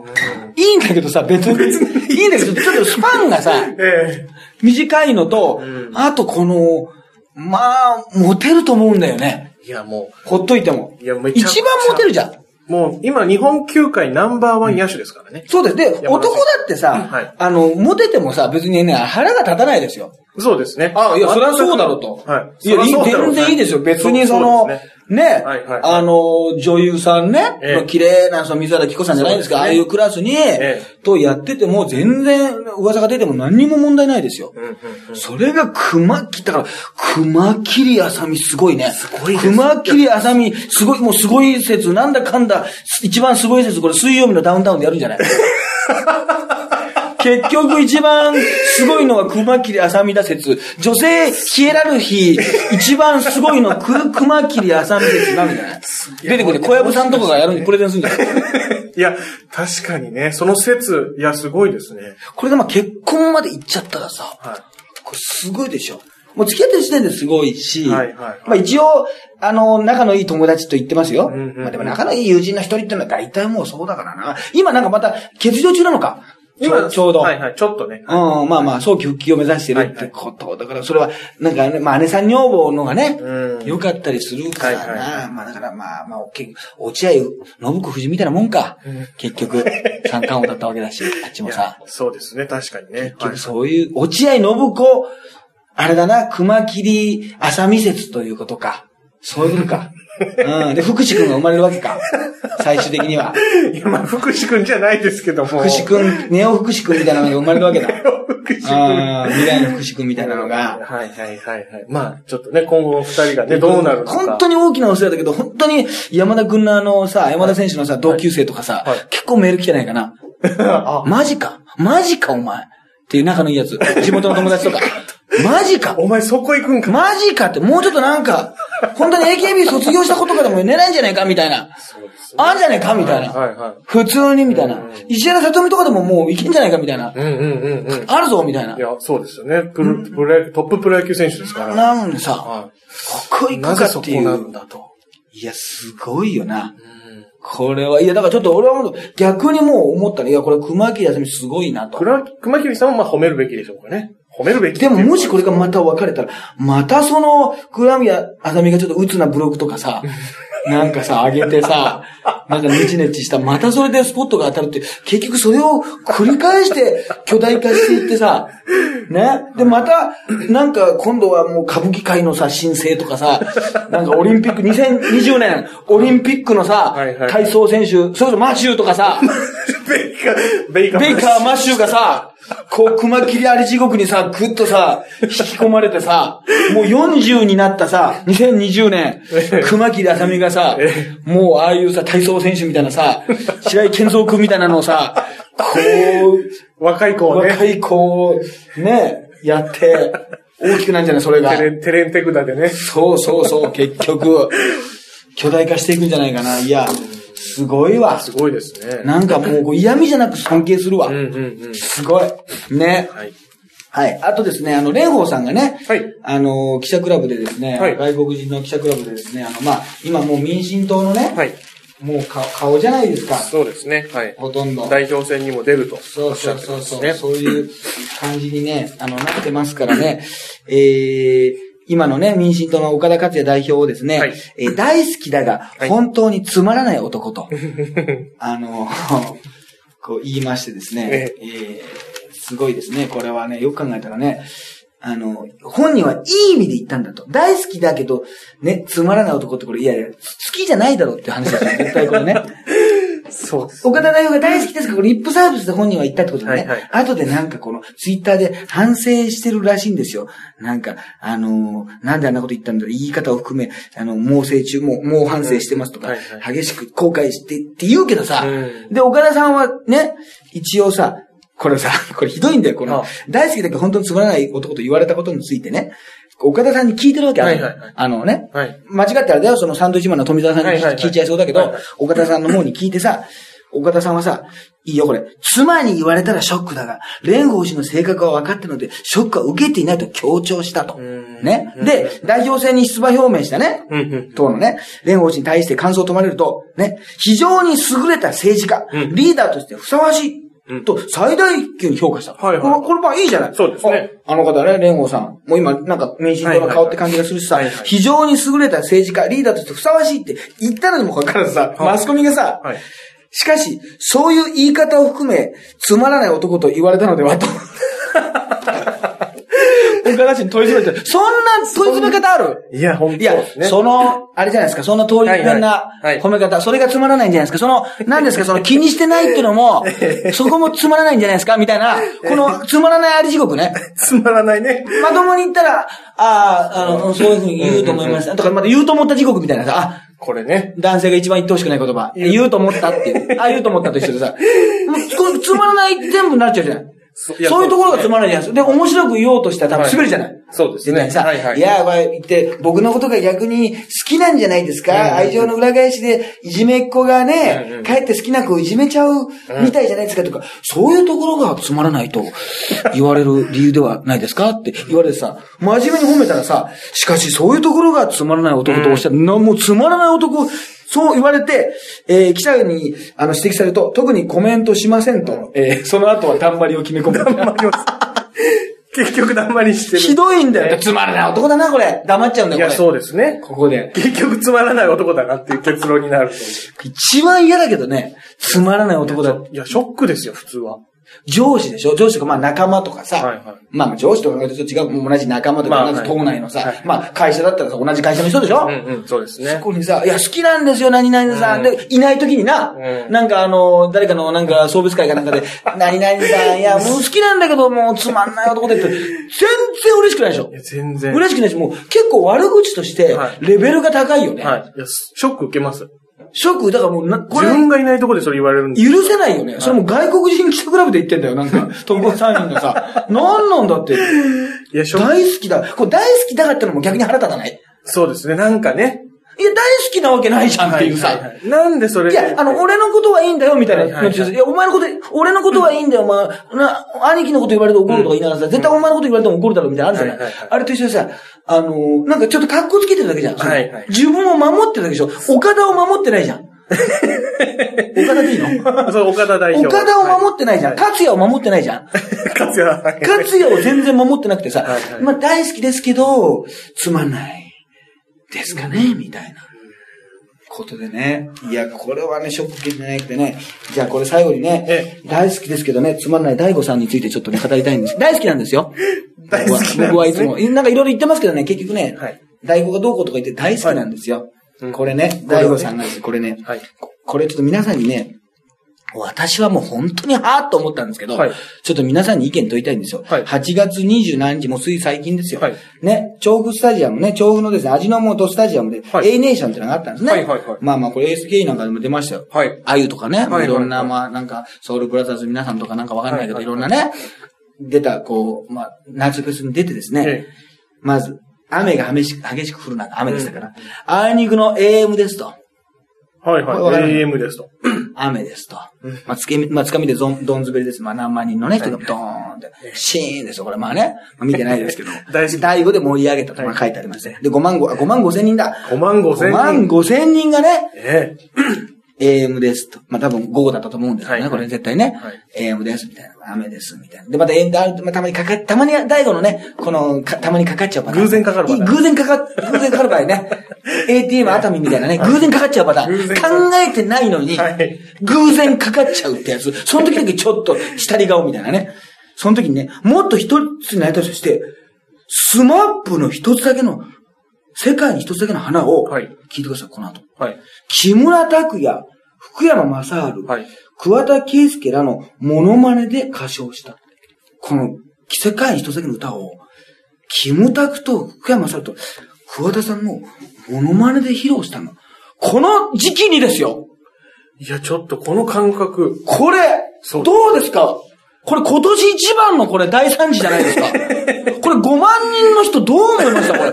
いいんだけどさ、別に、いいんだけど、ちょっとスパンがさ、[LAUGHS]
え
短いのと、あとこの、まあ、モテると思うんだよね。
えいや、も
ほっといても。
いや
一番モテるじゃん。
う、もう、今、日本球界ナンバーワン野手ですからね。
そうです。で、男だってさ、
はい
あの、モテてもさ、別にね、腹が立たないですよ。
そうですね。
あ、いや、それはそうだろうと。
はい。
いや、全然いいですよ。別にその、
ね。
ね、
はいはい。
あの、女優さんね、
ええ。
綺麗な、その水原希子さんじゃないですか、
すね。
ああいうクラスに、
え
とやってても、全然噂が出ても何にも問題ないですよ。
うんうんうん。
それが熊切、だから、熊切あさみすごいね。す
ごい
熊切あさみ、すごい、もうすごい説、なんだかんだ、一番すごい説、これ水曜日のダウンタウンでやるんじゃない？[LAUGHS] 結局一番すごいのは熊切あさみだ説。女性ヒエラルヒー、一番すごいのはく熊切あさみ説なんじゃない？出てくる小籔さんとかがやるにプレゼンするんじゃない？
いや、確かにね、その説、いや、すごいですね。
これでまあ結婚まで行っちゃったらさ、
は
これすごいでしょ。もう付き合ってる時点ですごいし、
はいはい
まあ一応、あの、仲のいい友達と言ってますよ。
んうんうん
まあでも仲のいい友人の一人っていうのは大体もうそうだからな。今なんかまた欠場中なのか？
い。
ちょうど。
はいはい、ちょっとね。
うん、まあまあ、早期復帰を目指してるってこと。だから、それは、なんかね、まあ、姉さん女房のがね、
うん
良かったりするからな。まあ、だから、まあ、まあ、け落合、信子藤みたいなもんか。結局、三冠王だったわけだし、[LAUGHS] あっちもさ。
そうですね、確かにね。
結局そういう、落合信子、あれだな、熊切浅見説ということか。そういうことか。うん。で、福士くんが生まれるわけか。最終的には。
はいいや、まあ、福士くんじゃないですけども。
福士くん、ネオ福士くんみたいなのが生まれるわけだ。
福士くん。
未来の福士くんみたいなのが。
はいはいはいはい。まあ、ちょっとね、今後の二人がね、どうなるのか。
本当に大きなお世話だけど、本当に山田くんのあのさ、山田選手のさ、同級生とかさ、
はい
結構メール来てないかな。[LAUGHS]
あ、
マジかマジかお前っていう仲のいいやつ。地元の友達とか。[LAUGHS] マジか
お前そこ行くんか。
マジかって、もうちょっとなんか、本当に AKB 卒業したことかでも寝ないんじゃないかみたいな。あんじゃないかみたいな。普通にみたいな。石原さとみとかでももういけんじゃないかみたいな。あるぞみたいない
や、そうですよね。プロ、プロ野トッププロ野球選手ですから。
なのにさ、
は
ここ
い。
行くかっていう。
なんだと。
いや、すごいよな。これは、いや、だからちょっと俺は逆にもう思ったね。いや、これ熊木休みすごいなと。
熊熊切さんもまあ褒めるべきでしょうかね。褒めるべき。
でももしこれがまた別れたら、またその、倉宮あさみがちょっと鬱なブログとかさ、[LAUGHS] なんかさ、上げてさ、なんかネチネチした、またそれでスポットが当たるって、結局それを繰り返して巨大化していってさ、ね？で、また、なんか今度はもう歌舞伎界のさ、申請とかさ、なんかオリンピック、2020年、オリンピックのさ
はいはい、
体操選手、それこそマシューとかさ、[LAUGHS]
ベイカー、ベイカー。
ベイカー、マッシューがさ、こう、熊切りあり地獄にさ、ぐっとさ、引き込まれてさ、もう40になったさ、2020年、熊切あさみがさ、もうああいうさ、体操選手みたいなさ、白井健三君みたいなのをさ、こ
若い子
う、
をね。
若い子を、ね、やって、大きくなんじゃないそれが
テ。レン、テレンテクダでね。
そうそうそう、結局、巨大化していくんじゃないかな。いや、すごいわ。
すごいですね。
なんかもう嫌味じゃなく尊敬するわ。
うんうんうん。
すごい。ね。
はい。
はい。あとですね、あの、蓮舫さんがね、
はい
あの、記者クラブでですね、
はい
外国人の記者クラブでですね、あの、まあ、今もう民進党のね、
はい。
もう顔顔じゃないですか。
そうですね。はい。
ほとんど。
代表戦にも出ると。
そうそうそうそう、
ね。
そういう感じにね、あの、なってますからね、えー、今のね、民進党の岡田克也代表をですね、
はい。
えー大好きだが、
はい。
本当につまらない男と、[LAUGHS] あの、[LAUGHS] こう言いましてですね、えーすごいですね、これはね、よく考えたらね、あの、本人はいい意味で言ったんだと。大好きだけど、ね、つまらない男ってこれ、いやいや、好きじゃないだろうって話ですよ、絶対これね。[LAUGHS]
そう。
岡田代表が大好きですから、これリップサービスで本人は言ったってことでね。
はいはい
後でなんかこの、ツイッターで反省してるらしいんですよ。なんか、あのーなんであんなこと言ったんだろう、言い方を含め、あの、猛省中、もう、もう反省してますとか、
はいは
激しく後悔してって言うけどさ、
うん
で、岡田さんはね、一応さ、これさ、これひどいんだよ、この
あ、
大好きだけど本当につまらない男と言われたことについてね、岡田さんに聞いてるわけある、
はいはいはい。
あのね、
はい。
間違ってあれだよ、そのサンドイッチマンの富澤さんに聞いちゃいそうだけど
はいはい、
岡田さんの方に聞いてさ、岡田さんはさ、いいよこれ、妻に言われたらショックだが、蓮舫氏の性格は分かったので、ショックは受けていないと強調したと。
ん。
ね。
うん。
で、代表選に出馬表明したね。党のね、蓮舫氏に対して感想を問われると、ね、非常に優れた政治家、
うん。
リーダーとしてふさわしい。
うん
と、最大級に評価した。
はいはい
この、この場合いいじゃない
そうですね
ああの方ね、蓮舫さん。もう今、なんか、民進党の顔って感じがするしさ非常に優れた政治家、リーダーとしてふさわしいって言ったのにもかかわらずさ、
はい
マスコミがさ、
はい。
しかし、そういう言い方を含め、つまらない男と言われたのではと。岡田氏に問い詰めて、[LAUGHS] そんな問い詰め方ある？
いや、本当
いや
です、ね。
その、あれじゃないですか、そんな通り一遍な褒め方、それがつまらないんじゃないですか、その、何ですか、その気にしてないっていうのも、[LAUGHS] そこもつまらないんじゃないですか、みたいな、このつまらないあり地獄ね。[LAUGHS]
つまらないね。
まともに言ったら、ああ、あの、そういうふうに言うと思います。とか、また言うと思った地獄みたいなさ、あ、
これね。
男性が一番言ってほしくない言葉。言うと思ったっていう。ああ、言うと思ったと一緒でさ、つまらない全部になっちゃうじゃない。
そ
そういうところがつまらないじゃないですか。で、面白く言おうとしたら多分滑るじゃない。
そうですね。
さ、
はいはい。
いや、これ言って、僕のことが逆に好きなんじゃないですか、愛情の裏返しで、いじめっ子がね、帰って好きな子をいじめちゃうみたいじゃないですかとか、そういうところがつまらないと言われる理由ではないですか？って言われてさ、真面目に褒めたらさ、しかしそういうところがつまらない男とおっしゃる、なもうつまらない男、そう言われて、えー記者にあの指摘されると、特にコメントしませんと、えーその後はだんまりを決め込む。[LAUGHS]
結局だんまりしてる。
ひどいんだよ。つまらない男だな、これ。黙っちゃうんだよ、
いや。そうですね。
ここで。
結局つまらない男だなっていう結論になる。
一番嫌だけどね、つまらない男だ。
いや、ショックですよ、普通は。
上司でしょ？上司とか、まあ仲間とかさ。
はいはい
まあ上司とかと違う、同じ仲間とか、
まあ
同じ党内のさ、まあ会社だったらさ、同じ会社の人でしょ、
うんうん、そうです
そ
ね。
こにさ、いや、好きなんですよ、何々さん。
うん
で、いない時にな、
うん
なんかあの、誰かのなんか送別会かなんかで、[LAUGHS] 何々さん、いや、もう好きなんだけど、もうつまんない男でって、全然嬉しくないでしょ？
いや、全然。
嬉しくないし、もう結構悪口として
はい、
レベルが高いよね。
はい。いや、ショック受けます。
ショック、だからもうな、これ、
自分がいないところでそれ言われるんで。
許せないよね。それも外国人記者クラブで言ってんだよ、なんか。特攻3人がさ。[LAUGHS] なんなんだって。
いや。
大好きだ。これ大好きだからってのも逆に腹立たない？
そうですね。なんかね。
いや、大好きなわけないじゃんっていうさ。
はいはいはいなんでそれ？
いや、あの、俺のことはいいんだよ、みたいな
はいはいはい
のいや、お前のこと、俺のことはいいんだよ、お前、な、兄貴のこと言われて怒るとか言いながらさ、絶対お前のこと言われても怒るだろ、みたいなのあるじゃない
はいはいはい
あれと一緒でさ、あのー、なんかちょっと格好つけてるだけじゃん。
はいはい
自分を守ってるだけでしょ。岡田を守ってないじゃん。[LAUGHS] 岡田でいいの？
そう、岡田代表。
岡田を守ってないじゃん。勝也を守ってないじゃん。[LAUGHS]
勝也。
勝也を全然守ってなくてさ
はいはい、
まあ大好きですけど、つまんないですかね、みたいな。ことでね。いや、これはね、ショック受けてなくてね。じゃあこれ最後にね
え、
大好きですけどね、つまんない大悟さんについてちょっとね、語りたいんです。大好きなんですよ。[LAUGHS]
大好きなんですね
僕はいつも。なんかいろいろ言ってますけどね、結局ね
はい、
大悟がどうこうとか言って大好きなんですよ
うん。
これね、大悟さんなんですこれね。
はい。
ここれちょっと皆さんにね、私はもう本当にはぁと思ったんですけど、
はい。
ちょっと皆さんに意見問いたいんですよ。
はい。
8月27日、もうつい最近ですよ。
はい。
ね、調布スタジアムね、調布のですね、味の素スタジアムで、
はい。
A ネーションってのがあったんですね。
はいはいはい。
まあまあ、これ ASK なんかでも出ましたよ。
はい。
あゆとかね、
はいはい
い。ろんな、まあなんか、ソウルブラザーズ皆さんとかなんかわかんないけど、
はい
いろんなね、出た、こう、まあ、夏フェスに出てですね、
え
まず、雨が激しく、激しく降る中、雨でしたから、あいにくの AM ですと。
はいはい。AM ですと。[CLEARS THROAT]
雨ですと。まあ、つけみ、まあ、つかみでゾン、どん滑りです。まあ、何万人のね、人がドーンって、シーンですよ、これ。まあね。まあ、見てないですけど。[LAUGHS]
大好き
第5で盛り上げたと、まあ、書いてありますね。で、5万5、あ5万5千人だ。
5万5千
5万
人。
5千人がね、
え [CLEARS THROAT]
AM ですと。まあ、多分午後だったと思うんですよね。
はい
これ絶対ね。
はい
AM です、みたいな。雨です、みたいな。で、また、えまあ、たまにかかっ、たまに、第5のね、この、かたまにかかっちゃうパターン。
偶然かかるパターン
偶然かか、[LAUGHS] 偶然かかる場合ね。ATM 熱海みたいなね、偶然かかっちゃうパターン。考えてないのに、
はい
偶然かかっちゃうってやつ。その時だけちょっと、下り顔みたいなね。その時にね、もっと一つになりたいとして、スマップの一つだけの、世界に一つだけの花を、
はい
聞いてください、この後。
はい。
木村拓哉、福山雅治、
はい。
桑田佳祐らのモノマネで歌唱した。この、世界一先の歌を、キムタクと福山雅治と桑田さんのモノマネで披露したの。この時期にですよ。
いや、ちょっとこの感覚。
これ、
そう
どうですか？これ今年一番のこれ大惨事じゃないですか [LAUGHS] これ5万人の人どう思いました？これ。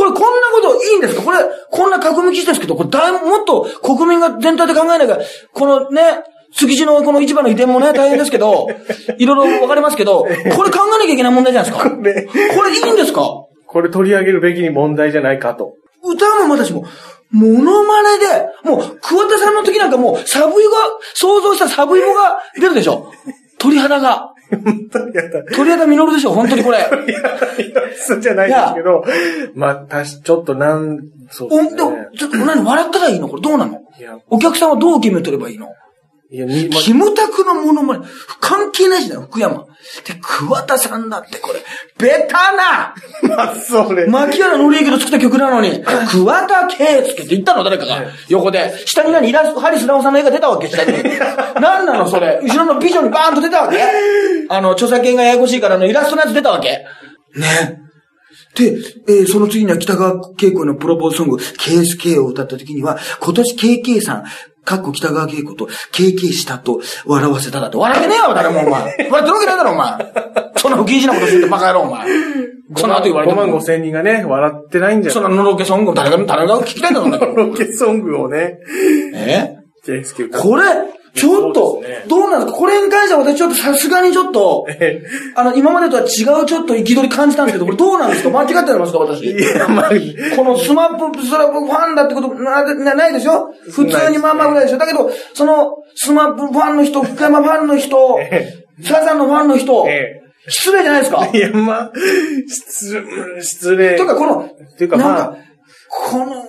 これこんなこといいんですか？これ、こんな革命記事ですけど、これだいぶもっと国民が全体で考えないから、このね、築地のこの市場の移転もね、[LAUGHS] 大変ですけど、いろいろわかりますけど、これ考えなきゃいけない問題じゃないですか？
これ、
これいいんですか？
これ取り上げるべきに問題じゃないかと。
歌も私も、モノマネで、もう、桑田さんの時なんかもう、サブイが、想像したサブイボが出るでしょ？鳥肌が。
本当にやだ。
鳥肌実るでしょ本当にこれ。[LAUGHS]
いや、いや、そうじゃないですけど、まあ、たし、ちょっとなん、そう
お、
です
でも
ね。、
ちょっと何笑ったらいいの？これどうなの？
いや、
お客さんはどう決めてればいいの？
いや、に、ま
キムタクのものまね、関係ないじゃない福山。で、桑田さんだってこれ、ベタな [LAUGHS]
まあ、それ。
牧原紀之の作った曲なのに、桑田佳祐って言ったの誰かが。横で。下に何イラスト、ハリス直さんの絵が出たわけ下に。[LAUGHS] 何なのそれ。後ろのビジョンにバーンと出たわけ [LAUGHS] あの、著作権がややこしいからあのイラストのやつ出たわけね。で、えーその次には北川景子のプロポーズソング、KSK を歌った時には、今年 KK さん、かっこ北川景子と KK したと笑わせただって。笑ってねえわ、誰もお前。笑ってるわけないだろ、お前。そんな不謹慎なことするってバカ野郎、お前。その後言われて
5万
も
5。千人がね、笑ってないんじゃ
そ
ない？
んなのろけソング誰が、誰が聞きたいんだろうな。
ロケソングをね、
え？
ケースケ歌って
これ、ちょっとどうなんですか？これに関しては私ちょっとさすがにちょっと、
え
あの、今までとは違うちょっと憤り感じたんですけど、これどうなんですか？間違ってますか私？
いや、まあ、
このスマップ、それはファンだってことななないでしょ普通にまあまあぐらいでしょだけど、その、スマップファンの人、福山ファンの人
え、
サザンのファンの人、
え
失礼じゃないですか？
え。いや、まあ、失、失礼。
というか、この、
っていうかまあ。
なんか、この、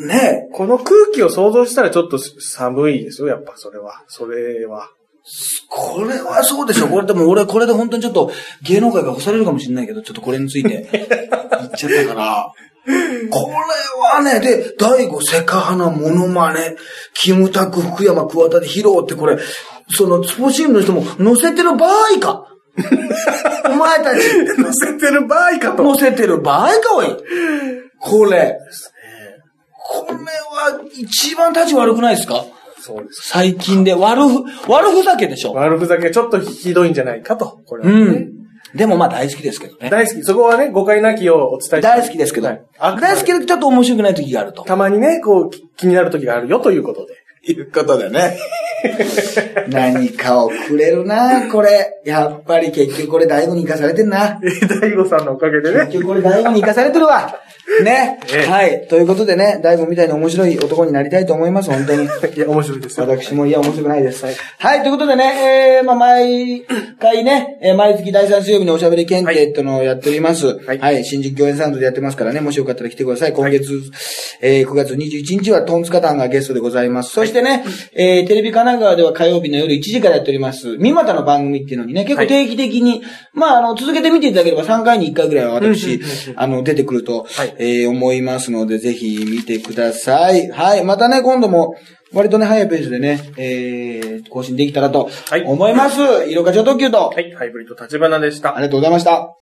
ね、
この空気を想像したらちょっと寒いですよ、やっぱ、それは。それは。
これはそうでしょ。これでも俺、これで本当にちょっと芸能界が干されるかもしれないけど、ちょっとこれについて言っちゃったから。これはね、で、第五セカハナモノマネ、キムタク、福山、桑田で披露ってこれ、そのスポーツチームの人も載せてる場合か。[LAUGHS] お前たち、
乗せてる場合かと。
載せてる場合か、おい。これ。これは一番立ち悪くないですか？
そうです。
最近で悪ふ、悪ふざけでしょ。
悪ふざけちょっとひどいんじゃないかと。これはね、
うん。でもまあ大好きですけどね。
大好き。そこはね、誤解なきをお伝えして
大好きですけど。
はい
大好きだけどちょっと面白くない時があると。
たまにね、こう、き気になる時があるよということで。
いうことでね。[LAUGHS] 何かをくれるな、これ。やっぱり結局これ大悟に生かされてんな。
え、[LAUGHS] 大悟さんのおかげでね。
結局これ大悟に生かされてるわ。ね。
ええ
はい。ということでね、大悟みたいに面白い男になりたいと思います、本当に。[LAUGHS]
いや、面白いですよ。
私もいや、面白くないです。はい。ということでね、えー、まあ、毎回ね、えー毎月第3水曜日におしゃべり検定っていうのをやっております。はいい。新宿御苑サウンドでやってますからね、もしよかったら来てください。今月、えー、9月21日はトンツカタンがゲストでございます。そしてね、えー、テレビ神奈川では火曜日の夜1時からやっております、三股の番組っていうのにね、結構定期的に、まあ、あの、続けて見ていただければ3回に1回ぐらいは私、あの、出てくると、
はい
えー、思いますので、ぜひ見てください。はい。またね、今度も、割とね、早いペースでね、えー、更新できたらと
はい
思います。色がちょ特急と、
はい、ハイブリッド立花でした
あ。りがとうございました。